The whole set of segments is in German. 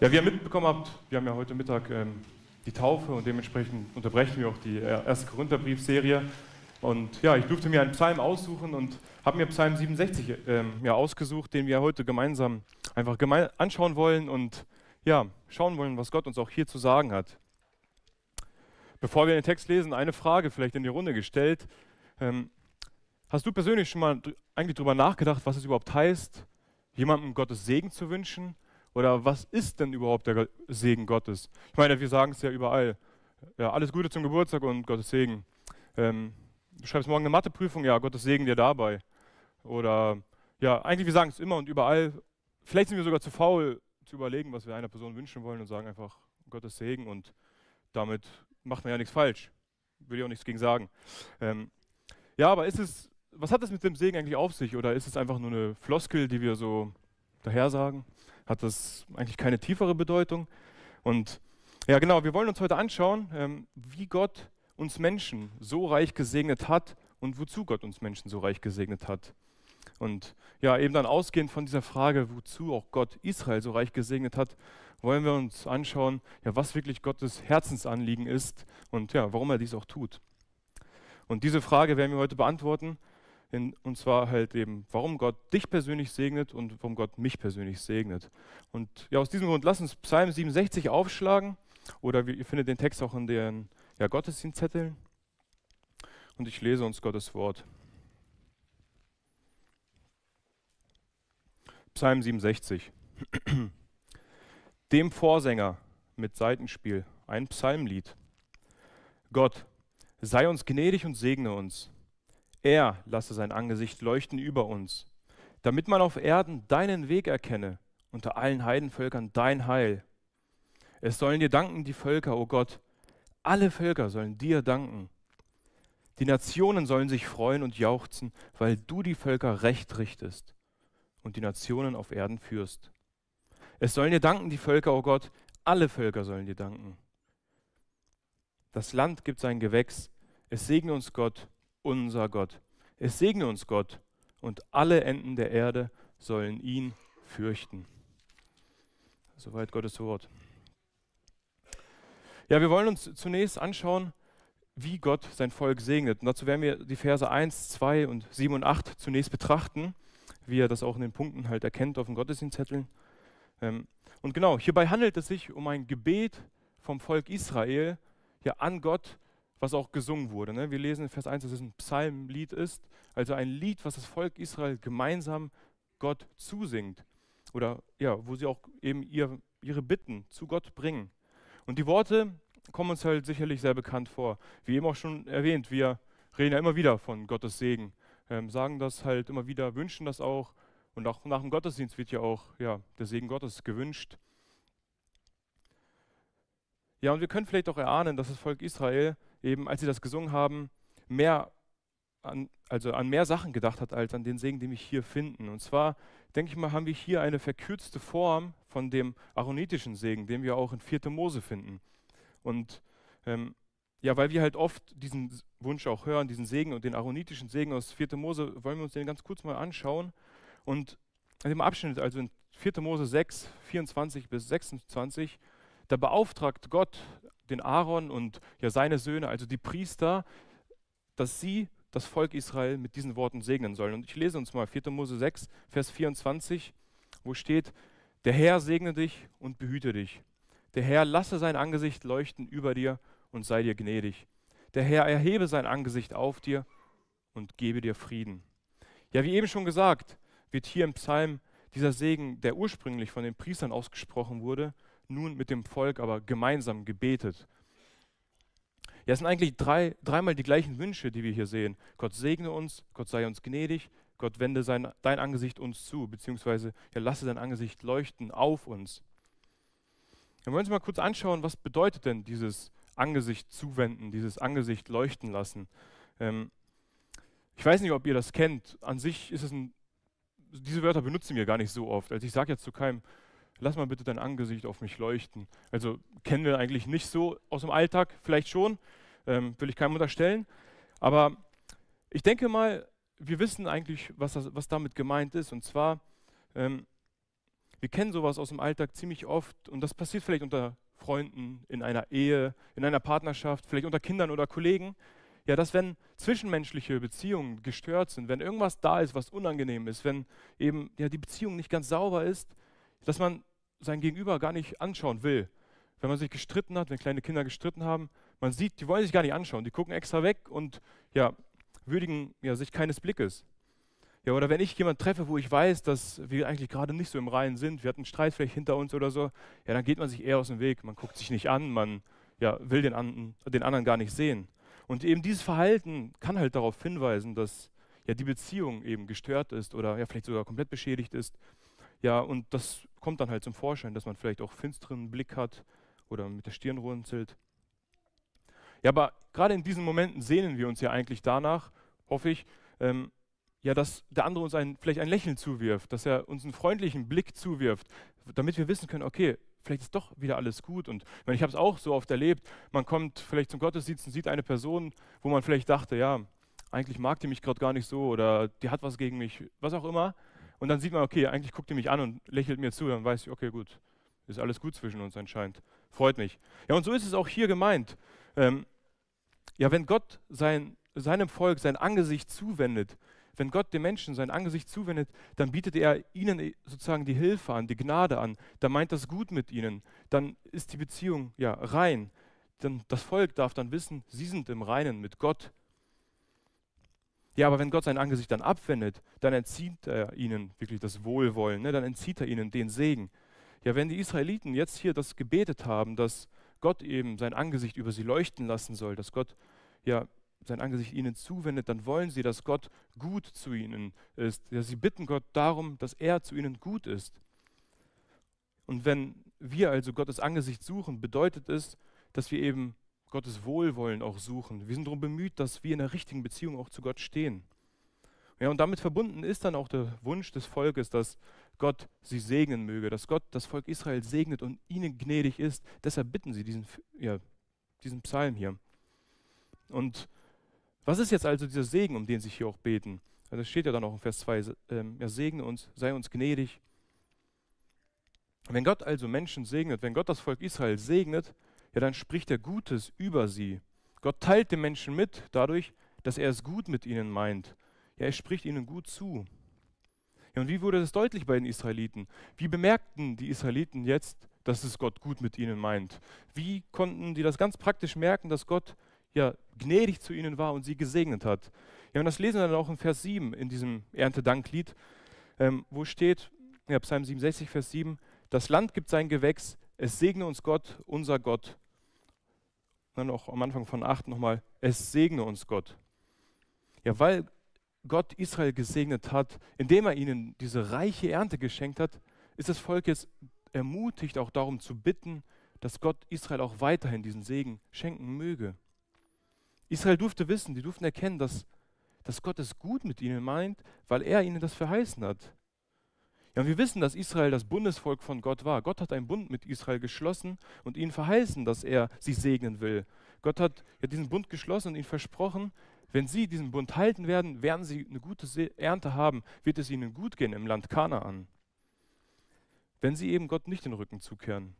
Ja, wie ihr mitbekommen habt, wir haben ja heute Mittag ähm, die Taufe und dementsprechend unterbrechen wir auch die äh, erste Korintherbriefserie. Und ja, ich durfte mir einen Psalm aussuchen und habe mir Psalm 67 ähm, ja, ausgesucht, den wir heute gemeinsam einfach geme anschauen wollen und ja, schauen wollen, was Gott uns auch hier zu sagen hat. Bevor wir den Text lesen, eine Frage vielleicht in die Runde gestellt. Ähm, hast du persönlich schon mal eigentlich darüber nachgedacht, was es überhaupt heißt, jemandem Gottes Segen zu wünschen? Oder was ist denn überhaupt der Segen Gottes? Ich meine, wir sagen es ja überall. Ja, alles Gute zum Geburtstag und Gottes Segen. Ähm, du schreibst morgen eine Matheprüfung, ja, Gottes Segen dir dabei. Oder ja, eigentlich wir sagen es immer und überall. Vielleicht sind wir sogar zu faul zu überlegen, was wir einer Person wünschen wollen und sagen einfach Gottes Segen und damit macht man ja nichts falsch. Will ich auch nichts gegen sagen. Ähm, ja, aber ist es, was hat das mit dem Segen eigentlich auf sich? Oder ist es einfach nur eine Floskel, die wir so daher sagen? Hat das eigentlich keine tiefere Bedeutung. Und ja, genau, wir wollen uns heute anschauen, ähm, wie Gott uns Menschen so reich gesegnet hat und wozu Gott uns Menschen so reich gesegnet hat. Und ja, eben dann ausgehend von dieser Frage, wozu auch Gott Israel so reich gesegnet hat, wollen wir uns anschauen, ja, was wirklich Gottes Herzensanliegen ist und ja, warum er dies auch tut. Und diese Frage werden wir heute beantworten. In, und zwar halt eben, warum Gott dich persönlich segnet und warum Gott mich persönlich segnet. Und ja, aus diesem Grund lass uns Psalm 67 aufschlagen oder ihr findet den Text auch in den ja, Gottesdienstzetteln. Und ich lese uns Gottes Wort. Psalm 67. Dem Vorsänger mit Seitenspiel ein Psalmlied. Gott, sei uns gnädig und segne uns er lasse sein Angesicht leuchten über uns, damit man auf Erden deinen Weg erkenne, unter allen Heidenvölkern dein Heil. Es sollen dir danken die Völker, o oh Gott, alle Völker sollen dir danken. Die Nationen sollen sich freuen und jauchzen, weil du die Völker recht richtest und die Nationen auf Erden führst. Es sollen dir danken die Völker, o oh Gott, alle Völker sollen dir danken. Das Land gibt sein Gewächs, es segne uns Gott unser Gott. Es segne uns Gott und alle Enden der Erde sollen ihn fürchten. Soweit Gottes Wort. Ja, wir wollen uns zunächst anschauen, wie Gott sein Volk segnet. Und dazu werden wir die Verse 1, 2 und 7 und 8 zunächst betrachten, wie er das auch in den Punkten halt erkennt auf den Gottesdienstzetteln. Ähm, und genau, hierbei handelt es sich um ein Gebet vom Volk Israel ja, an Gott was auch gesungen wurde. Ne? Wir lesen in Vers 1, dass es ein Psalmlied ist, also ein Lied, was das Volk Israel gemeinsam Gott zusingt. Oder ja, wo sie auch eben ihr, ihre Bitten zu Gott bringen. Und die Worte kommen uns halt sicherlich sehr bekannt vor. Wie eben auch schon erwähnt, wir reden ja immer wieder von Gottes Segen, ähm, sagen das halt immer wieder, wünschen das auch. Und auch nach dem Gottesdienst wird ja auch ja, der Segen Gottes gewünscht. Ja, und wir können vielleicht auch erahnen, dass das Volk Israel eben, als sie das gesungen haben, mehr an, also an mehr Sachen gedacht hat, als an den Segen, den wir hier finden. Und zwar, denke ich mal, haben wir hier eine verkürzte Form von dem aaronitischen Segen, den wir auch in 4. Mose finden. Und ähm, ja, weil wir halt oft diesen Wunsch auch hören, diesen Segen und den aaronitischen Segen aus 4. Mose, wollen wir uns den ganz kurz mal anschauen. Und in dem Abschnitt, also in 4. Mose 6, 24 bis 26, da beauftragt Gott den Aaron und ja seine Söhne, also die Priester, dass sie das Volk Israel mit diesen Worten segnen sollen. Und ich lese uns mal 4. Mose 6, Vers 24, wo steht, der Herr segne dich und behüte dich. Der Herr lasse sein Angesicht leuchten über dir und sei dir gnädig. Der Herr erhebe sein Angesicht auf dir und gebe dir Frieden. Ja, wie eben schon gesagt, wird hier im Psalm dieser Segen, der ursprünglich von den Priestern ausgesprochen wurde, nun mit dem Volk aber gemeinsam gebetet. Ja, es sind eigentlich drei, dreimal die gleichen Wünsche, die wir hier sehen. Gott segne uns, Gott sei uns gnädig, Gott wende sein, dein Angesicht uns zu, beziehungsweise ja, lasse dein Angesicht leuchten auf uns. Wir wollen uns mal kurz anschauen, was bedeutet denn dieses Angesicht zuwenden, dieses Angesicht leuchten lassen. Ähm, ich weiß nicht, ob ihr das kennt. An sich ist es ein, diese Wörter benutzen wir gar nicht so oft. Also ich sage jetzt zu keinem, lass mal bitte dein Angesicht auf mich leuchten. Also kennen wir eigentlich nicht so aus dem Alltag, vielleicht schon, ähm, will ich keinem unterstellen. Aber ich denke mal, wir wissen eigentlich, was, das, was damit gemeint ist. Und zwar, ähm, Wir kennen sowas aus dem Alltag ziemlich oft und das passiert vielleicht unter Freunden, in einer Ehe, in einer Partnerschaft, vielleicht unter Kindern oder Kollegen. Ja, dass wenn zwischenmenschliche Beziehungen gestört sind, wenn irgendwas da ist, was unangenehm ist, wenn eben ja, die Beziehung nicht ganz sauber ist, dass man sein Gegenüber gar nicht anschauen will. Wenn man sich gestritten hat, wenn kleine Kinder gestritten haben, man sieht, die wollen sich gar nicht anschauen, die gucken extra weg und ja, würdigen ja, sich keines Blickes. Ja, oder wenn ich jemanden treffe, wo ich weiß, dass wir eigentlich gerade nicht so im Reinen sind, wir hatten einen Streit vielleicht hinter uns oder so, ja, dann geht man sich eher aus dem Weg, man guckt sich nicht an, man ja, will den, an, den anderen gar nicht sehen. Und eben dieses Verhalten kann halt darauf hinweisen, dass ja die Beziehung eben gestört ist oder ja vielleicht sogar komplett beschädigt ist. Ja, und das kommt dann halt zum Vorschein, dass man vielleicht auch finsteren Blick hat oder mit der Stirn runzelt. Ja, aber gerade in diesen Momenten sehnen wir uns ja eigentlich danach, hoffe ich, ähm, ja, dass der andere uns ein, vielleicht ein Lächeln zuwirft, dass er uns einen freundlichen Blick zuwirft, damit wir wissen können, okay, vielleicht ist doch wieder alles gut. Und ich, ich habe es auch so oft erlebt, man kommt vielleicht zum Gottesdienst und sieht eine Person, wo man vielleicht dachte, ja, eigentlich mag die mich gerade gar nicht so oder die hat was gegen mich, was auch immer. Und dann sieht man, okay, eigentlich guckt die mich an und lächelt mir zu, dann weiß ich, okay, gut, ist alles gut zwischen uns anscheinend. Freut mich. Ja, und so ist es auch hier gemeint. Ähm, ja, wenn Gott sein, seinem Volk sein Angesicht zuwendet, wenn Gott den Menschen sein Angesicht zuwendet, dann bietet er ihnen sozusagen die Hilfe an, die Gnade an. Dann meint das gut mit ihnen. Dann ist die Beziehung ja rein. Dann das Volk darf dann wissen, sie sind im Reinen mit Gott. Ja, aber wenn Gott sein Angesicht dann abwendet, dann entzieht er ihnen wirklich das Wohlwollen, ne? dann entzieht er ihnen den Segen. Ja, wenn die Israeliten jetzt hier das gebetet haben, dass Gott eben sein Angesicht über sie leuchten lassen soll, dass Gott ja sein Angesicht ihnen zuwendet, dann wollen sie, dass Gott gut zu ihnen ist. Ja, sie bitten Gott darum, dass er zu ihnen gut ist. Und wenn wir also Gottes Angesicht suchen, bedeutet es, dass wir eben Gottes Wohlwollen auch suchen. Wir sind darum bemüht, dass wir in der richtigen Beziehung auch zu Gott stehen. Ja, und damit verbunden ist dann auch der Wunsch des Volkes, dass Gott sie segnen möge, dass Gott das Volk Israel segnet und ihnen gnädig ist. Deshalb bitten sie diesen, ja, diesen Psalm hier. Und was ist jetzt also dieser Segen, um den sie hier auch beten? Das steht ja dann auch in Vers 2, ähm, er segne uns, sei uns gnädig. Wenn Gott also Menschen segnet, wenn Gott das Volk Israel segnet, ja, dann spricht er Gutes über sie. Gott teilt den Menschen mit dadurch, dass er es gut mit ihnen meint. Ja, er spricht ihnen gut zu. Ja, und wie wurde das deutlich bei den Israeliten? Wie bemerkten die Israeliten jetzt, dass es Gott gut mit ihnen meint? Wie konnten die das ganz praktisch merken, dass Gott ja gnädig zu ihnen war und sie gesegnet hat? Ja, und das lesen wir dann auch in Vers 7 in diesem Erntedanklied, ähm, wo steht, ja, Psalm 67, Vers 7, das Land gibt sein Gewächs, es segne uns Gott, unser Gott. Dann auch am Anfang von 8 nochmal, es segne uns Gott. Ja, weil Gott Israel gesegnet hat, indem er ihnen diese reiche Ernte geschenkt hat, ist das Volk jetzt ermutigt, auch darum zu bitten, dass Gott Israel auch weiterhin diesen Segen schenken möge. Israel durfte wissen, die durften erkennen, dass, dass Gott es gut mit ihnen meint, weil er ihnen das verheißen hat. Ja, wir wissen, dass Israel das Bundesvolk von Gott war. Gott hat einen Bund mit Israel geschlossen und ihnen verheißen, dass er sie segnen will. Gott hat ja diesen Bund geschlossen und ihnen versprochen, wenn sie diesen Bund halten werden, werden sie eine gute Ernte haben, wird es ihnen gut gehen im Land Kanaan. Wenn sie eben Gott nicht den Rücken zukehren.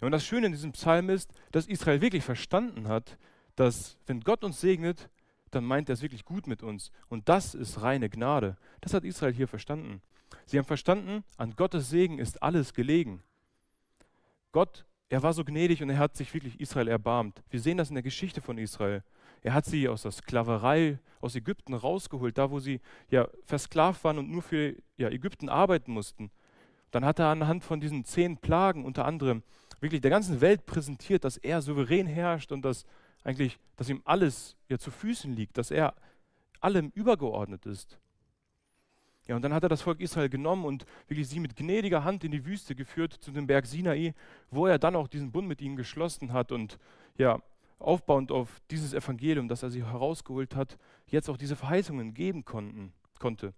Und das Schöne in diesem Psalm ist, dass Israel wirklich verstanden hat, dass wenn Gott uns segnet, dann meint er es wirklich gut mit uns. Und das ist reine Gnade. Das hat Israel hier verstanden. Sie haben verstanden, an Gottes Segen ist alles gelegen. Gott, er war so gnädig und er hat sich wirklich Israel erbarmt. Wir sehen das in der Geschichte von Israel. Er hat sie aus der Sklaverei, aus Ägypten rausgeholt, da wo sie ja versklavt waren und nur für ja, Ägypten arbeiten mussten. Dann hat er anhand von diesen zehn Plagen unter anderem wirklich der ganzen Welt präsentiert, dass er souverän herrscht und dass eigentlich, dass ihm alles ja zu Füßen liegt, dass er allem übergeordnet ist. Ja, und dann hat er das Volk Israel genommen und wirklich sie mit gnädiger Hand in die Wüste geführt zu dem Berg Sinai, wo er dann auch diesen Bund mit ihnen geschlossen hat und ja, aufbauend auf dieses Evangelium, das er sie herausgeholt hat, jetzt auch diese Verheißungen geben konnten, konnte.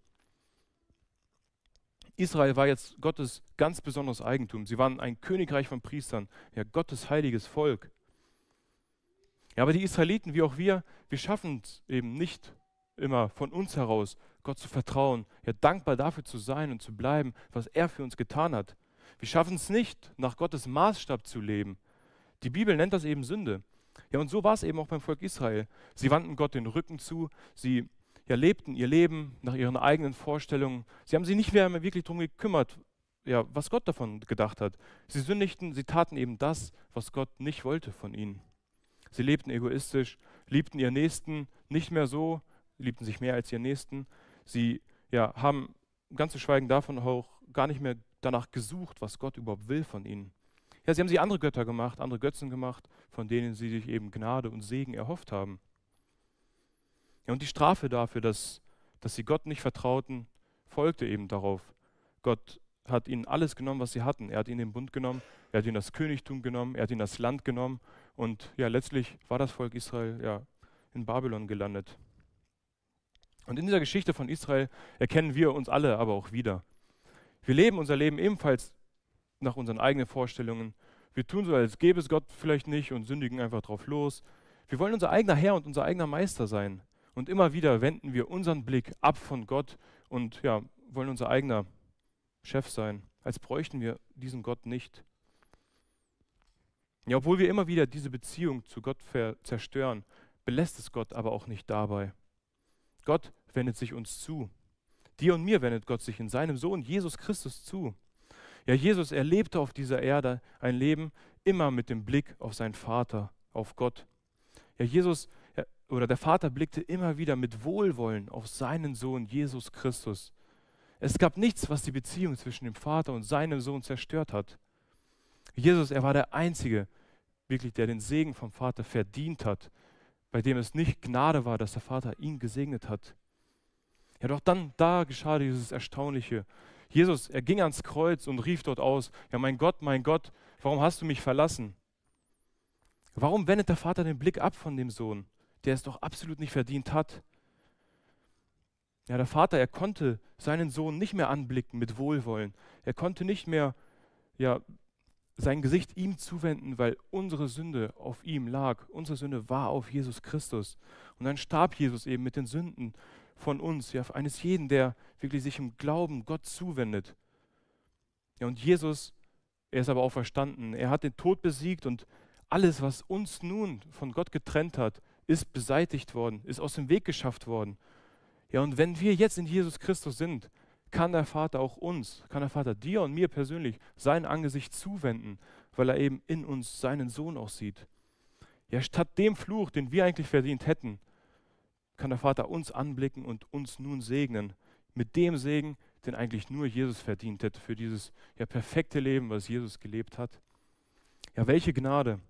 Israel war jetzt Gottes ganz besonderes Eigentum. Sie waren ein Königreich von Priestern, ja Gottes heiliges Volk. Ja, aber die Israeliten, wie auch wir, wir schaffen es eben nicht immer von uns heraus, Gott zu vertrauen, ja dankbar dafür zu sein und zu bleiben, was er für uns getan hat. Wir schaffen es nicht, nach Gottes Maßstab zu leben. Die Bibel nennt das eben Sünde. Ja, und so war es eben auch beim Volk Israel. Sie wandten Gott den Rücken zu, sie ja, lebten ihr Leben nach ihren eigenen Vorstellungen. Sie haben sich nicht mehr wirklich darum gekümmert, ja, was Gott davon gedacht hat. Sie sündigten, sie taten eben das, was Gott nicht wollte von ihnen. Sie lebten egoistisch, liebten ihren Nächsten nicht mehr so, liebten sich mehr als ihren Nächsten. Sie ja, haben ganz zu schweigen davon auch gar nicht mehr danach gesucht, was Gott überhaupt will von ihnen. Ja, sie haben sich andere Götter gemacht, andere Götzen gemacht, von denen sie sich eben Gnade und Segen erhofft haben. Ja, und die Strafe dafür, dass, dass sie Gott nicht vertrauten, folgte eben darauf. Gott hat ihnen alles genommen, was sie hatten. Er hat ihnen den Bund genommen, er hat ihnen das Königtum genommen, er hat ihnen das Land genommen und ja, letztlich war das Volk Israel ja in Babylon gelandet. Und in dieser Geschichte von Israel erkennen wir uns alle aber auch wieder. Wir leben unser Leben ebenfalls nach unseren eigenen Vorstellungen. Wir tun so, als gäbe es Gott vielleicht nicht und sündigen einfach drauf los. Wir wollen unser eigener Herr und unser eigener Meister sein. Und immer wieder wenden wir unseren Blick ab von Gott und ja, wollen unser eigener Chef sein, als bräuchten wir diesen Gott nicht. Ja, obwohl wir immer wieder diese Beziehung zu Gott zerstören, belässt es Gott aber auch nicht dabei. Gott wendet sich uns zu. Dir und mir wendet Gott sich in seinem Sohn Jesus Christus zu. Ja, Jesus erlebte auf dieser Erde ein Leben immer mit dem Blick auf seinen Vater, auf Gott. Ja, Jesus oder der Vater blickte immer wieder mit Wohlwollen auf seinen Sohn Jesus Christus. Es gab nichts, was die Beziehung zwischen dem Vater und seinem Sohn zerstört hat. Jesus, er war der Einzige, wirklich, der den Segen vom Vater verdient hat, bei dem es nicht Gnade war, dass der Vater ihn gesegnet hat. Ja, doch dann, da geschah dieses Erstaunliche. Jesus, er ging ans Kreuz und rief dort aus, ja mein Gott, mein Gott, warum hast du mich verlassen? Warum wendet der Vater den Blick ab von dem Sohn, der es doch absolut nicht verdient hat? Ja, der Vater, er konnte seinen Sohn nicht mehr anblicken mit Wohlwollen. Er konnte nicht mehr ja, sein Gesicht ihm zuwenden, weil unsere Sünde auf ihm lag. Unsere Sünde war auf Jesus Christus. Und dann starb Jesus eben mit den Sünden von uns, ja, eines jeden, der wirklich sich im Glauben Gott zuwendet. Ja, und Jesus, er ist aber auch verstanden. Er hat den Tod besiegt und alles, was uns nun von Gott getrennt hat, ist beseitigt worden, ist aus dem Weg geschafft worden. Ja, und wenn wir jetzt in Jesus Christus sind, kann der Vater auch uns, kann der Vater dir und mir persönlich sein Angesicht zuwenden, weil er eben in uns seinen Sohn auch sieht. Ja, statt dem Fluch, den wir eigentlich verdient hätten, kann der Vater uns anblicken und uns nun segnen. Mit dem Segen, den eigentlich nur Jesus verdient hätte für dieses ja, perfekte Leben, was Jesus gelebt hat. Ja, welche Gnade.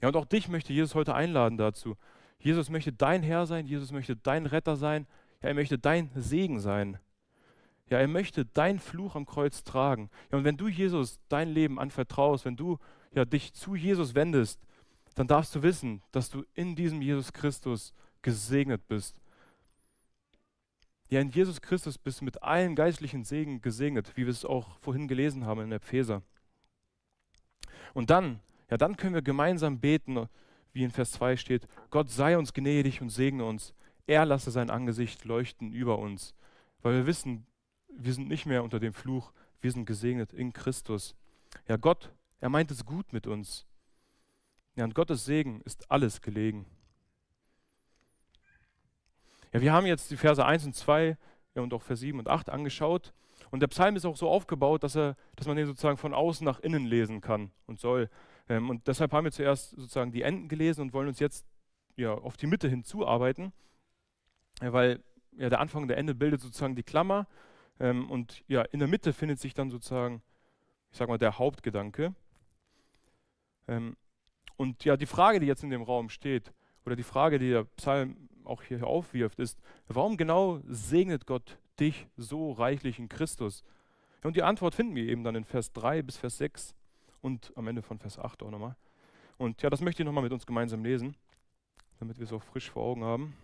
Ja, und auch dich möchte Jesus heute einladen dazu, Jesus möchte dein Herr sein, Jesus möchte dein Retter sein, ja, er möchte dein Segen sein. Ja, er möchte deinen Fluch am Kreuz tragen. Ja, und wenn du Jesus dein Leben anvertraust, wenn du ja, dich zu Jesus wendest, dann darfst du wissen, dass du in diesem Jesus Christus gesegnet bist. Ja, in Jesus Christus bist du mit allen geistlichen Segen gesegnet, wie wir es auch vorhin gelesen haben in Epheser. Und dann, ja, dann können wir gemeinsam beten wie in Vers 2 steht, Gott sei uns gnädig und segne uns. Er lasse sein Angesicht leuchten über uns, weil wir wissen, wir sind nicht mehr unter dem Fluch, wir sind gesegnet in Christus. Ja, Gott, er meint es gut mit uns. Ja, und Gottes Segen ist alles gelegen. Ja, wir haben jetzt die Verse 1 und 2 ja, und auch Vers 7 und 8 angeschaut. Und der Psalm ist auch so aufgebaut, dass, er, dass man den sozusagen von außen nach innen lesen kann und soll. Ähm, und deshalb haben wir zuerst sozusagen die Enden gelesen und wollen uns jetzt ja, auf die Mitte hinzuarbeiten, weil ja, der Anfang und der Ende bildet sozusagen die Klammer ähm, und ja, in der Mitte findet sich dann sozusagen, ich sag mal, der Hauptgedanke. Ähm, und ja, die Frage, die jetzt in dem Raum steht, oder die Frage, die der Psalm auch hier aufwirft, ist, warum genau segnet Gott dich so reichlich in Christus? Und die Antwort finden wir eben dann in Vers 3 bis Vers 6 und am Ende von Vers 8 auch nochmal. Und ja, das möchte ich nochmal mit uns gemeinsam lesen, damit wir es auch frisch vor Augen haben.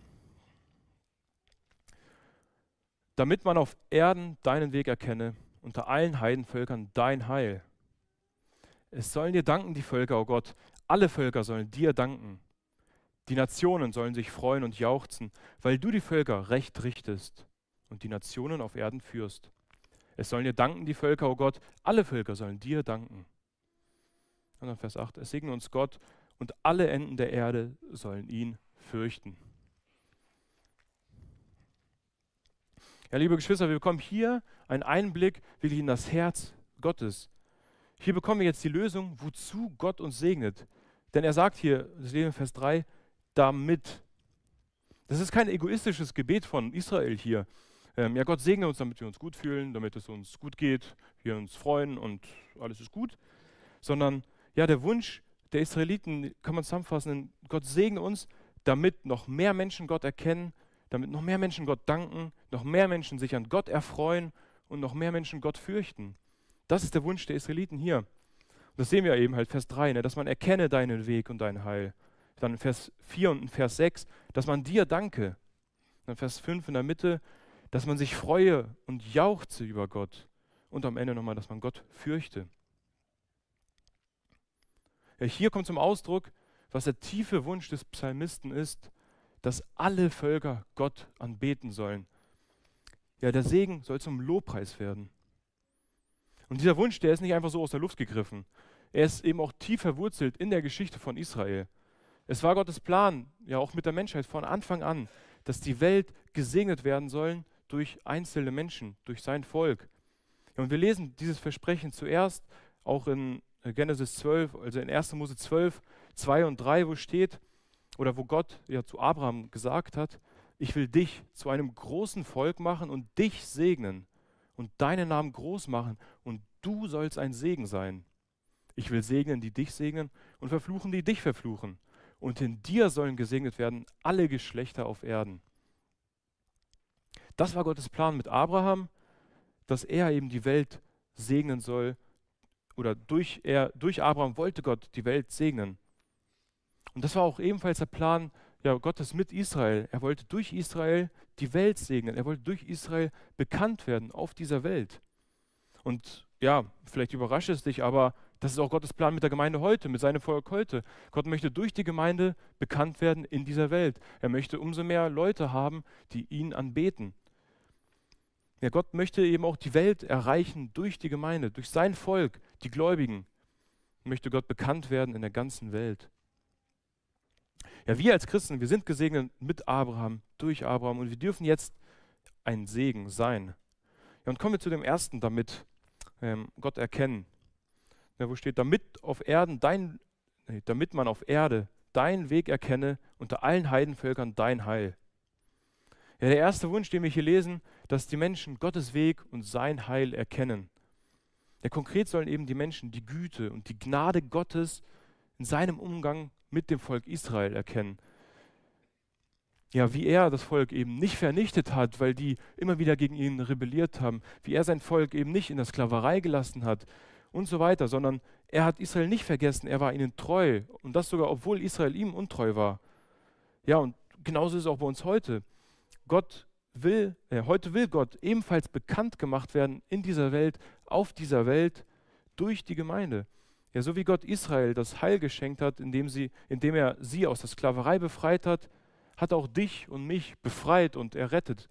Damit man auf Erden deinen Weg erkenne, unter allen Heidenvölkern dein Heil. Es sollen dir danken, die Völker, o oh Gott. Alle Völker sollen dir danken. Die Nationen sollen sich freuen und jauchzen, weil du die Völker recht richtest und die Nationen auf Erden führst. Es sollen dir danken, die Völker, o oh Gott. Alle Völker sollen dir danken. Und dann Vers 8. Es segne uns Gott und alle Enden der Erde sollen ihn fürchten. Ja, liebe Geschwister, wir bekommen hier einen Einblick wirklich in das Herz Gottes. Hier bekommen wir jetzt die Lösung, wozu Gott uns segnet. Denn er sagt hier, das lesen wir Vers 3, damit. Das ist kein egoistisches Gebet von Israel hier. Ähm, ja, Gott segne uns, damit wir uns gut fühlen, damit es uns gut geht, wir uns freuen und alles ist gut. Sondern ja, der Wunsch der Israeliten kann man zusammenfassen Gott segne uns, damit noch mehr Menschen Gott erkennen, damit noch mehr Menschen Gott danken, noch mehr Menschen sich an Gott erfreuen und noch mehr Menschen Gott fürchten. Das ist der Wunsch der Israeliten hier. Und das sehen wir eben halt, Vers 3, ne, dass man erkenne deinen Weg und dein Heil. Dann in Vers 4 und in Vers 6, dass man dir danke. Dann Vers 5 in der Mitte, dass man sich freue und jauchze über Gott. Und am Ende nochmal, dass man Gott fürchte. Ja, hier kommt zum Ausdruck, was der tiefe Wunsch des Psalmisten ist, dass alle Völker Gott anbeten sollen. Ja, der Segen soll zum Lobpreis werden. Und dieser Wunsch, der ist nicht einfach so aus der Luft gegriffen. Er ist eben auch tief verwurzelt in der Geschichte von Israel. Es war Gottes Plan, ja auch mit der Menschheit von Anfang an, dass die Welt gesegnet werden sollen durch einzelne Menschen, durch sein Volk. Und wir lesen dieses Versprechen zuerst auch in äh, Genesis 12, also in 1. Mose 12, 2 und 3, wo steht, oder wo Gott ja zu Abraham gesagt hat, ich will dich zu einem großen Volk machen und dich segnen und deinen Namen groß machen und du sollst ein Segen sein. Ich will segnen, die dich segnen und verfluchen, die dich verfluchen. Und in dir sollen gesegnet werden alle Geschlechter auf Erden. Das war Gottes Plan mit Abraham, dass er eben die Welt segnen soll oder durch, er, durch Abraham wollte Gott die Welt segnen. Und das war auch ebenfalls der Plan ja, Gottes mit Israel. Er wollte durch Israel die Welt segnen. Er wollte durch Israel bekannt werden auf dieser Welt. Und ja, vielleicht überrascht es dich, aber das ist auch Gottes Plan mit der Gemeinde heute, mit seinem Volk heute. Gott möchte durch die Gemeinde bekannt werden in dieser Welt. Er möchte umso mehr Leute haben, die ihn anbeten. Ja, Gott möchte eben auch die Welt erreichen durch die Gemeinde, durch sein Volk, die Gläubigen. Möchte Gott bekannt werden in der ganzen Welt. Ja, wir als Christen, wir sind gesegnet mit Abraham, durch Abraham und wir dürfen jetzt ein Segen sein. Ja, und kommen wir zu dem ersten, damit ähm, Gott erkennen. Ja, wo steht, damit auf Erden dein, nee, damit man auf Erde deinen Weg erkenne, unter allen Heidenvölkern dein Heil. Ja, der erste Wunsch, den wir hier lesen, dass die Menschen Gottes Weg und sein Heil erkennen. Ja, konkret sollen eben die Menschen die Güte und die Gnade Gottes in seinem Umgang mit dem Volk Israel erkennen. Ja, wie er das Volk eben nicht vernichtet hat, weil die immer wieder gegen ihn rebelliert haben, wie er sein Volk eben nicht in der Sklaverei gelassen hat und so weiter, sondern er hat Israel nicht vergessen, er war ihnen treu und das sogar, obwohl Israel ihm untreu war. Ja, und genauso ist es auch bei uns heute. Gott will, äh, heute will Gott ebenfalls bekannt gemacht werden in dieser Welt, auf dieser Welt, durch die Gemeinde. Ja, so wie Gott Israel das Heil geschenkt hat, indem, sie, indem er sie aus der Sklaverei befreit hat, hat auch dich und mich befreit und errettet.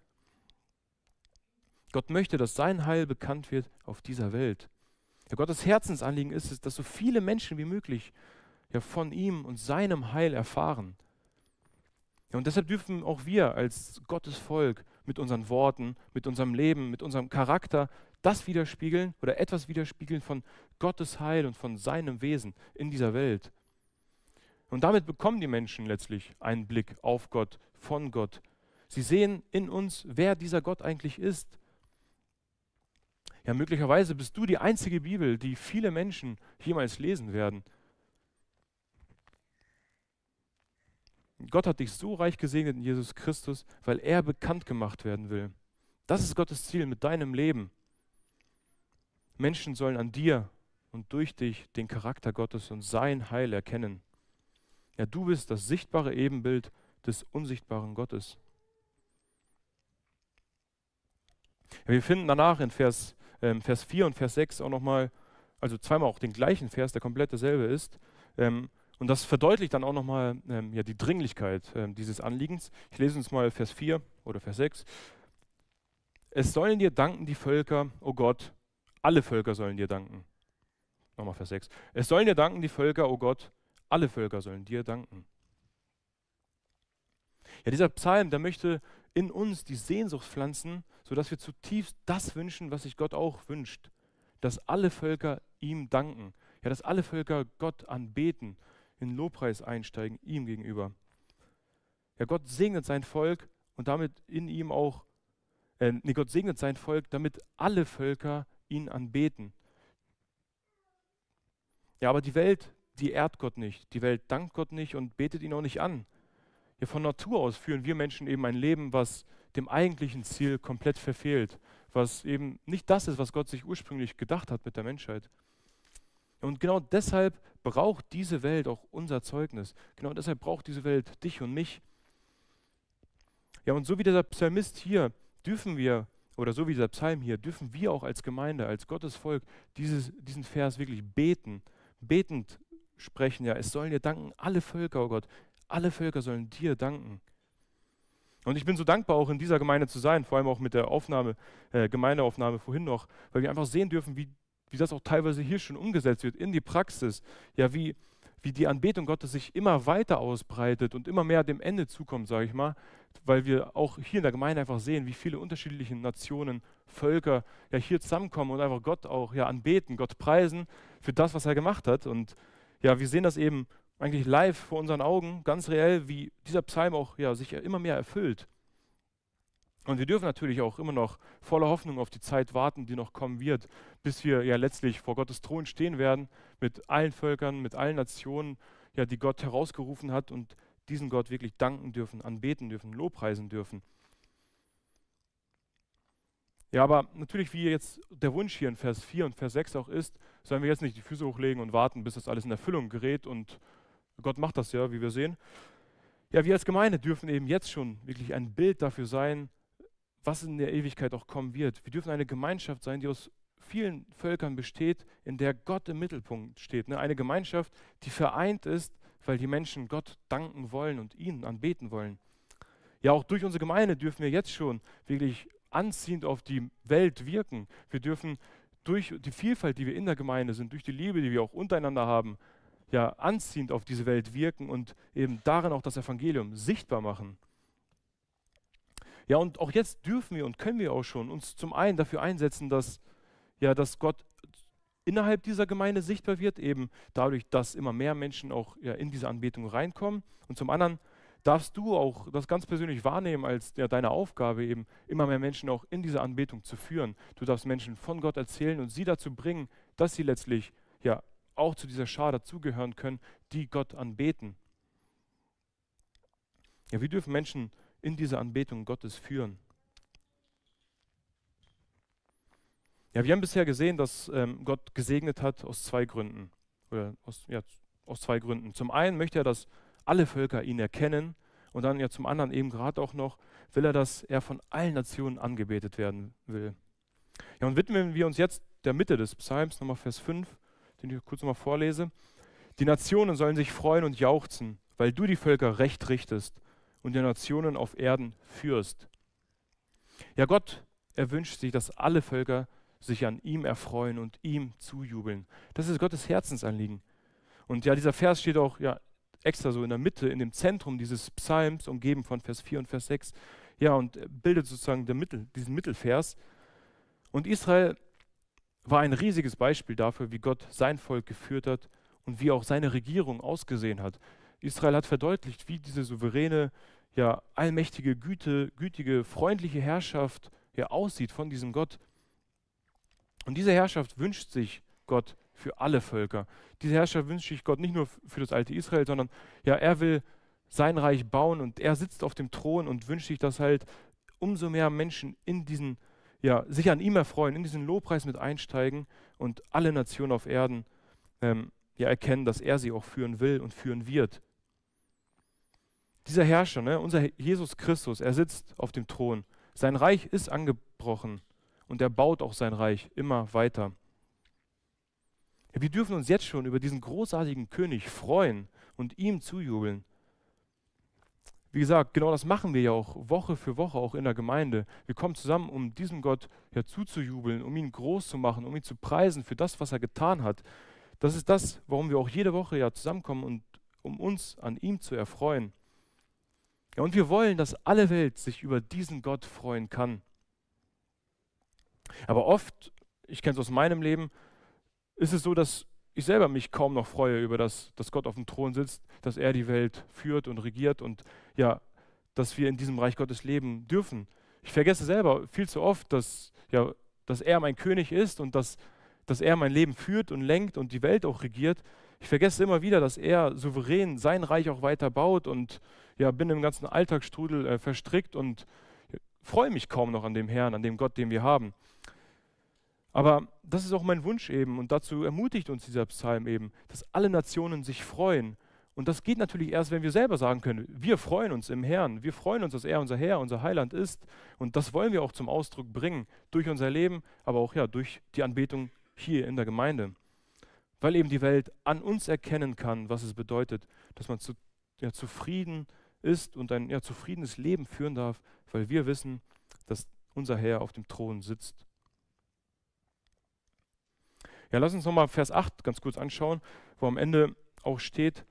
Gott möchte, dass sein Heil bekannt wird auf dieser Welt. Ja, Gottes Herzensanliegen ist es, dass so viele Menschen wie möglich ja, von ihm und seinem Heil erfahren. Ja, und deshalb dürfen auch wir als Gottes Volk mit unseren Worten, mit unserem Leben, mit unserem Charakter das widerspiegeln oder etwas widerspiegeln von Gottes Heil und von seinem Wesen in dieser Welt. Und damit bekommen die Menschen letztlich einen Blick auf Gott, von Gott. Sie sehen in uns, wer dieser Gott eigentlich ist. Ja, möglicherweise bist du die einzige Bibel, die viele Menschen jemals lesen werden. Gott hat dich so reich gesegnet in Jesus Christus, weil er bekannt gemacht werden will. Das ist Gottes Ziel mit deinem Leben. Menschen sollen an dir und durch dich den Charakter Gottes und sein Heil erkennen. Ja, du bist das sichtbare Ebenbild des unsichtbaren Gottes. Ja, wir finden danach in Vers, ähm, Vers 4 und Vers 6 auch nochmal, also zweimal auch den gleichen Vers, der komplett derselbe ist. Ähm, und das verdeutlicht dann auch nochmal ähm, ja, die Dringlichkeit ähm, dieses Anliegens. Ich lese uns mal Vers 4 oder Vers 6. Es sollen dir danken die Völker, o oh Gott, alle Völker sollen dir danken. Nochmal Vers 6. Es sollen dir danken die Völker, o oh Gott, alle Völker sollen dir danken. Ja, dieser Psalm, der möchte in uns die Sehnsucht pflanzen, sodass wir zutiefst das wünschen, was sich Gott auch wünscht. Dass alle Völker ihm danken. Ja, dass alle Völker Gott anbeten, in Lobpreis einsteigen, ihm gegenüber. Ja, Gott segnet sein Volk und damit in ihm auch, äh, nee, Gott segnet sein Volk, damit alle Völker ihn anbeten. Ja, aber die Welt, die ehrt Gott nicht. Die Welt dankt Gott nicht und betet ihn auch nicht an. Ja, von Natur aus führen wir Menschen eben ein Leben, was dem eigentlichen Ziel komplett verfehlt, was eben nicht das ist, was Gott sich ursprünglich gedacht hat mit der Menschheit. Und genau deshalb braucht diese Welt auch unser Zeugnis. Genau deshalb braucht diese Welt dich und mich. Ja, und so wie dieser Psalmist hier dürfen wir, oder so wie dieser Psalm hier, dürfen wir auch als Gemeinde, als Gottes Volk dieses, diesen Vers wirklich beten, betend sprechen. Ja, es sollen dir danken alle Völker, oh Gott, alle Völker sollen dir danken. Und ich bin so dankbar, auch in dieser Gemeinde zu sein, vor allem auch mit der Aufnahme, äh, Gemeindeaufnahme vorhin noch, weil wir einfach sehen dürfen, wie, wie das auch teilweise hier schon umgesetzt wird in die Praxis. Ja, wie, wie die Anbetung Gottes sich immer weiter ausbreitet und immer mehr dem Ende zukommt, sage ich mal, weil wir auch hier in der Gemeinde einfach sehen, wie viele unterschiedliche Nationen, Völker ja hier zusammenkommen und einfach Gott auch ja anbeten, Gott preisen für das, was er gemacht hat. Und ja, wir sehen das eben eigentlich live vor unseren Augen, ganz reell, wie dieser Psalm auch ja, sich immer mehr erfüllt. Und wir dürfen natürlich auch immer noch voller Hoffnung auf die Zeit warten, die noch kommen wird, bis wir ja letztlich vor Gottes Thron stehen werden, mit allen Völkern, mit allen Nationen, ja, die Gott herausgerufen hat und diesen Gott wirklich danken dürfen, anbeten dürfen, lobpreisen dürfen. Ja, aber natürlich, wie jetzt der Wunsch hier in Vers 4 und Vers 6 auch ist, sollen wir jetzt nicht die Füße hochlegen und warten, bis das alles in Erfüllung gerät und Gott macht das ja, wie wir sehen. Ja, wir als Gemeinde dürfen eben jetzt schon wirklich ein Bild dafür sein, was in der Ewigkeit auch kommen wird. Wir dürfen eine Gemeinschaft sein, die aus vielen Völkern besteht, in der Gott im Mittelpunkt steht. Ne? Eine Gemeinschaft, die vereint ist, weil die Menschen Gott danken wollen und ihn anbeten wollen. Ja, auch durch unsere Gemeinde dürfen wir jetzt schon wirklich anziehend auf die Welt wirken. Wir dürfen durch die Vielfalt, die wir in der Gemeinde sind, durch die Liebe, die wir auch untereinander haben, ja anziehend auf diese Welt wirken und eben darin auch das Evangelium sichtbar machen. Ja, und auch jetzt dürfen wir und können wir auch schon uns zum einen dafür einsetzen, dass, ja, dass Gott innerhalb dieser Gemeinde sichtbar wird, eben dadurch, dass immer mehr Menschen auch ja, in diese Anbetung reinkommen. Und zum anderen darfst du auch das ganz persönlich wahrnehmen als ja, deine Aufgabe, eben immer mehr Menschen auch in diese Anbetung zu führen. Du darfst Menschen von Gott erzählen und sie dazu bringen, dass sie letztlich ja auch zu dieser Schar dazugehören können, die Gott anbeten. Ja, wie dürfen Menschen in diese Anbetung Gottes führen? Ja, wir haben bisher gesehen, dass ähm, Gott gesegnet hat aus zwei Gründen. Oder aus, ja, aus zwei Gründen. Zum einen möchte er, dass alle Völker ihn erkennen und dann ja zum anderen eben gerade auch noch will er, dass er von allen Nationen angebetet werden will. Ja, und widmen wir uns jetzt der Mitte des Psalms, nochmal Vers 5, den ich kurz nochmal vorlese. Die Nationen sollen sich freuen und jauchzen, weil du die Völker recht richtest und die Nationen auf Erden führst. Ja, Gott, er wünscht sich, dass alle Völker sich an ihm erfreuen und ihm zujubeln. Das ist Gottes Herzensanliegen. Und ja, dieser Vers steht auch ja, extra so in der Mitte, in dem Zentrum dieses Psalms, umgeben von Vers 4 und Vers 6. Ja, und bildet sozusagen Mittel, diesen Mittelvers. Und Israel war ein riesiges Beispiel dafür, wie Gott sein Volk geführt hat und wie auch seine Regierung ausgesehen hat. Israel hat verdeutlicht, wie diese souveräne, ja, allmächtige, Güte, gütige, freundliche Herrschaft ja, aussieht von diesem Gott. Und diese Herrschaft wünscht sich Gott für alle Völker. Diese Herrschaft wünscht sich Gott nicht nur für das alte Israel, sondern ja, er will sein Reich bauen und er sitzt auf dem Thron und wünscht sich, dass halt umso mehr Menschen in diesen ja, sich an ihm erfreuen, in diesen Lobpreis mit einsteigen und alle Nationen auf Erden ähm, ja, erkennen, dass er sie auch führen will und führen wird. Dieser Herrscher, ne, unser Jesus Christus, er sitzt auf dem Thron. Sein Reich ist angebrochen und er baut auch sein Reich immer weiter. Ja, wir dürfen uns jetzt schon über diesen großartigen König freuen und ihm zujubeln. wie gesagt, genau das machen wir ja auch Woche für Woche, auch in der Gemeinde. Wir kommen zusammen, um diesem Gott ja zuzujubeln, um ihn groß zu machen, um ihn zu preisen für das, was er getan hat. Das ist das, warum wir auch jede Woche ja zusammenkommen und um uns an ihm zu erfreuen. Ja, und wir wollen, dass alle Welt sich über diesen Gott freuen kann. Aber oft, ich kenne es aus meinem Leben, ist es so, dass ich selber mich kaum noch freue über das, dass Gott auf dem Thron sitzt, dass er die Welt führt und regiert und ja, dass wir in diesem Reich Gottes leben dürfen. Ich vergesse selber viel zu oft, dass, ja, dass er mein König ist und dass, dass er mein Leben führt und lenkt und die Welt auch regiert. Ich vergesse immer wieder, dass er souverän sein Reich auch weiter baut und ja, bin im ganzen Alltagsstrudel äh, verstrickt und freue mich kaum noch an dem Herrn, an dem Gott, den wir haben. Aber das ist auch mein Wunsch eben und dazu ermutigt uns dieser Psalm eben, dass alle Nationen sich freuen. Und das geht natürlich erst, wenn wir selber sagen können, wir freuen uns im Herrn, wir freuen uns, dass er unser Herr, unser Heiland ist. Und das wollen wir auch zum Ausdruck bringen, durch unser Leben, aber auch ja, durch die Anbetung hier in der Gemeinde. Weil eben die Welt an uns erkennen kann, was es bedeutet, dass man zu, ja, zufrieden ist und ein ja, zufriedenes Leben führen darf, weil wir wissen, dass unser Herr auf dem Thron sitzt. Ja, lass uns nochmal Vers 8 ganz kurz anschauen, wo am Ende auch steht,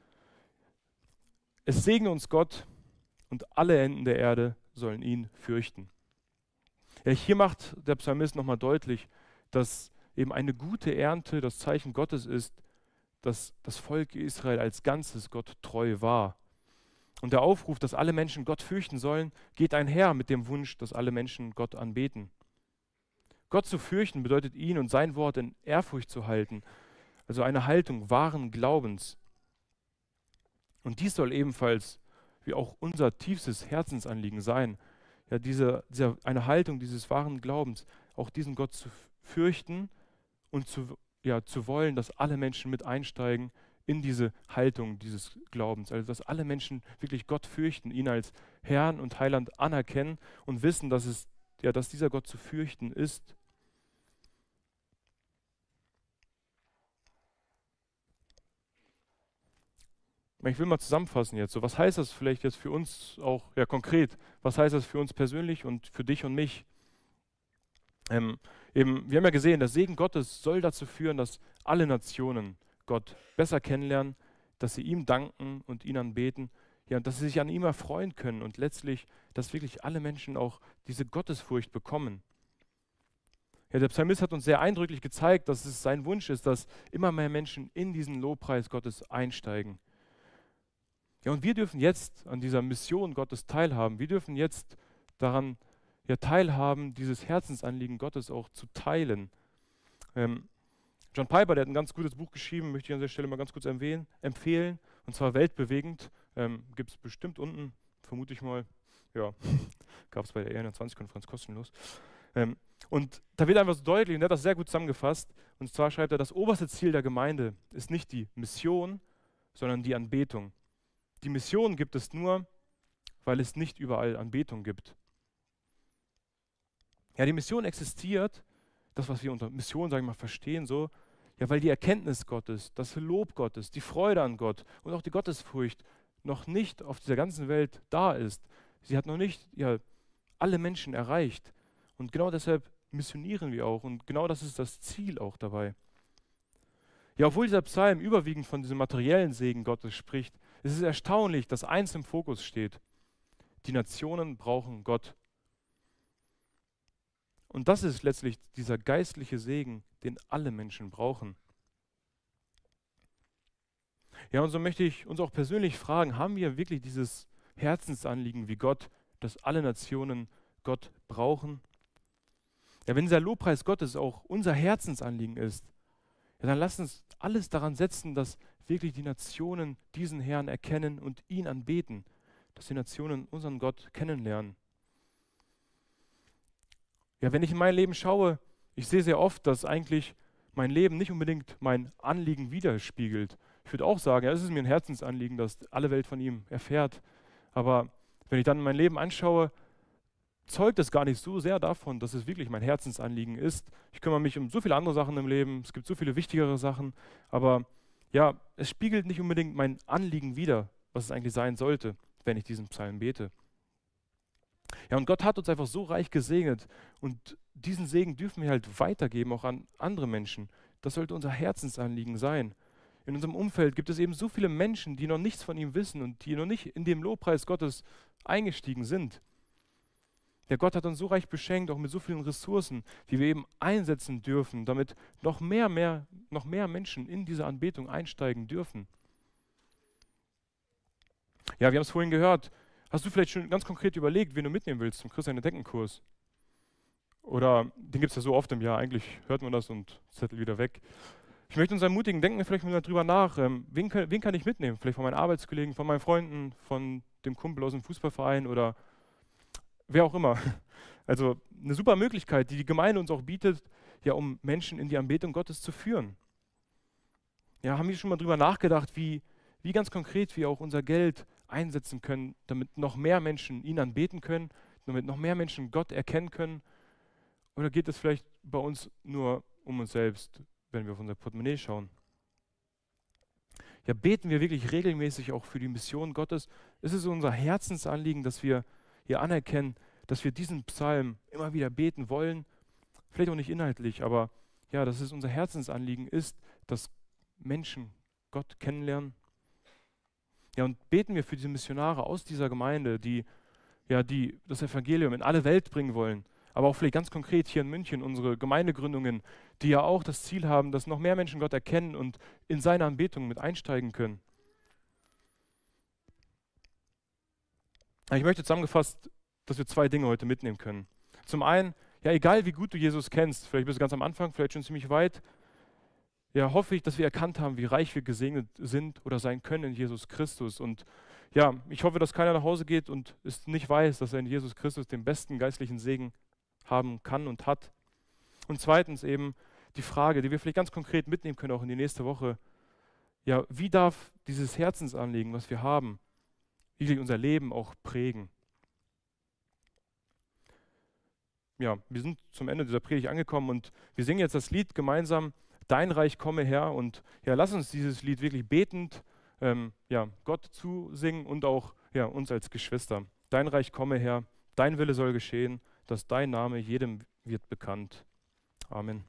es segne uns Gott und alle Enden der Erde sollen ihn fürchten. Ja, hier macht der Psalmist nochmal deutlich, dass eben eine gute Ernte das Zeichen Gottes ist, dass das Volk Israel als Ganzes Gott treu war. Und der Aufruf, dass alle Menschen Gott fürchten sollen, geht einher mit dem Wunsch, dass alle Menschen Gott anbeten. Gott zu fürchten bedeutet ihn und sein Wort in Ehrfurcht zu halten, also eine Haltung wahren Glaubens. Und dies soll ebenfalls wie auch unser tiefstes Herzensanliegen sein, ja, diese, diese, eine Haltung dieses wahren Glaubens, auch diesen Gott zu fürchten und zu, ja, zu wollen, dass alle Menschen mit einsteigen in diese Haltung dieses Glaubens. Also dass alle Menschen wirklich Gott fürchten, ihn als Herrn und Heiland anerkennen und wissen, dass, es, ja, dass dieser Gott zu fürchten ist Ich will mal zusammenfassen jetzt. So, was heißt das vielleicht jetzt für uns auch ja, konkret? Was heißt das für uns persönlich und für dich und mich? Ähm, eben, wir haben ja gesehen, der Segen Gottes soll dazu führen, dass alle Nationen Gott besser kennenlernen, dass sie ihm danken und ihn anbeten, ja, dass sie sich an ihm erfreuen können und letztlich, dass wirklich alle Menschen auch diese Gottesfurcht bekommen. Ja, der Psalmist hat uns sehr eindrücklich gezeigt, dass es sein Wunsch ist, dass immer mehr Menschen in diesen Lobpreis Gottes einsteigen. Ja, und wir dürfen jetzt an dieser Mission Gottes teilhaben. Wir dürfen jetzt daran ja, teilhaben, dieses Herzensanliegen Gottes auch zu teilen. Ähm, John Piper, der hat ein ganz gutes Buch geschrieben, möchte ich an der Stelle mal ganz kurz empfehlen, empfehlen und zwar weltbewegend. Ähm, Gibt es bestimmt unten, vermute ich mal. Ja, gab es bei der E21-Konferenz kostenlos. Ähm, und da wird einfach so deutlich, und er hat das sehr gut zusammengefasst, und zwar schreibt er, das oberste Ziel der Gemeinde ist nicht die Mission, sondern die Anbetung. Die Mission gibt es nur, weil es nicht überall Anbetung gibt. Ja, die Mission existiert, das, was wir unter Mission, sagen wir mal, verstehen, so, ja, weil die Erkenntnis Gottes, das Lob Gottes, die Freude an Gott und auch die Gottesfurcht noch nicht auf dieser ganzen Welt da ist. Sie hat noch nicht ja, alle Menschen erreicht. Und genau deshalb missionieren wir auch. Und genau das ist das Ziel auch dabei. Ja, obwohl dieser Psalm überwiegend von diesem materiellen Segen Gottes spricht, es ist erstaunlich, dass eins im Fokus steht. Die Nationen brauchen Gott. Und das ist letztlich dieser geistliche Segen, den alle Menschen brauchen. Ja, und so möchte ich uns auch persönlich fragen, haben wir wirklich dieses Herzensanliegen wie Gott, dass alle Nationen Gott brauchen? Ja, wenn dieser Lobpreis Gottes auch unser Herzensanliegen ist, ja, dann lass uns alles daran setzen, dass wirklich die Nationen diesen Herrn erkennen und ihn anbeten, dass die Nationen unseren Gott kennenlernen. Ja, wenn ich in mein Leben schaue, ich sehe sehr oft, dass eigentlich mein Leben nicht unbedingt mein Anliegen widerspiegelt. Ich würde auch sagen, ja, es ist mir ein Herzensanliegen, dass alle Welt von ihm erfährt. Aber wenn ich dann mein Leben anschaue, zeugt es gar nicht so sehr davon, dass es wirklich mein Herzensanliegen ist. Ich kümmere mich um so viele andere Sachen im Leben, es gibt so viele wichtigere Sachen, aber ja, es spiegelt nicht unbedingt mein Anliegen wider, was es eigentlich sein sollte. wenn ich diesen Psalm bete. Ja, und Gott hat uns einfach so reich gesegnet und diesen Segen dürfen wir halt weitergeben, auch an andere Menschen. Das sollte unser Herzensanliegen sein. In unserem Umfeld gibt es eben so viele Menschen, die noch nichts von ihm wissen und die noch nicht in dem Lobpreis Gottes eingestiegen sind. Ja, Gott hat uns so reich beschenkt, auch mit so vielen Ressourcen, die wir eben einsetzen dürfen, damit noch mehr, mehr, noch mehr Menschen in diese Anbetung einsteigen dürfen. Ja, wir haben es vorhin gehört. Hast du vielleicht schon ganz konkret überlegt, wen du mitnehmen willst zum Christian Deckenkurs? Oder den gibt es ja so oft im Jahr, eigentlich hört man das und zettelt wieder weg. Ich möchte uns ermutigen, denken wir vielleicht mal darüber nach, ähm, wen, kann, wen kann ich mitnehmen? Vielleicht von meinen Arbeitskollegen, von meinen Freunden, von dem Kumpel aus dem Fußballverein oder wer auch immer. Also eine super Möglichkeit, die die Gemeinde uns auch bietet, ja, um Menschen in die Anbetung Gottes zu führen. Ja, haben wir schon mal darüber nachgedacht, wie, wie ganz konkret wir auch unser Geld einsetzen können, damit noch mehr Menschen ihn anbeten können, damit noch mehr Menschen Gott erkennen können? Oder geht es vielleicht bei uns nur um uns selbst, wenn wir auf unser Portemonnaie schauen? Ja, beten wir wirklich regelmäßig auch für die Mission Gottes? Ist es unser Herzensanliegen, dass wir hier anerkennen, dass wir diesen Psalm immer wieder beten wollen. Vielleicht auch nicht inhaltlich, aber ja, dass es unser Herzensanliegen ist, dass Menschen Gott kennenlernen. Ja, und beten wir für diese Missionare aus dieser Gemeinde, die ja, die das Evangelium in alle Welt bringen wollen, aber auch vielleicht ganz konkret hier in München unsere Gemeindegründungen, die ja auch das Ziel haben, dass noch mehr Menschen Gott erkennen und in seine Anbetung mit einsteigen können. Ich möchte zusammengefasst, dass wir zwei Dinge heute mitnehmen können. Zum einen, ja, egal wie gut du Jesus kennst, vielleicht bist du ganz am Anfang, vielleicht schon ziemlich weit, ja, hoffe ich, dass wir erkannt haben, wie reich wir gesegnet sind oder sein können in Jesus Christus. Und ja, ich hoffe, dass keiner nach Hause geht und es nicht weiß, dass er in Jesus Christus den besten geistlichen Segen haben kann und hat. Und zweitens eben die Frage, die wir vielleicht ganz konkret mitnehmen können, auch in die nächste Woche. Ja, wie darf dieses Herzensanliegen, was wir haben, wirklich unser Leben auch prägen. Ja, wir sind zum Ende dieser Predigt angekommen und wir singen jetzt das Lied gemeinsam, Dein Reich komme her und ja, lass uns dieses Lied wirklich betend ähm, ja, Gott zusingen und auch ja, uns als Geschwister. Dein Reich komme her, dein Wille soll geschehen, dass dein Name jedem wird bekannt. Amen.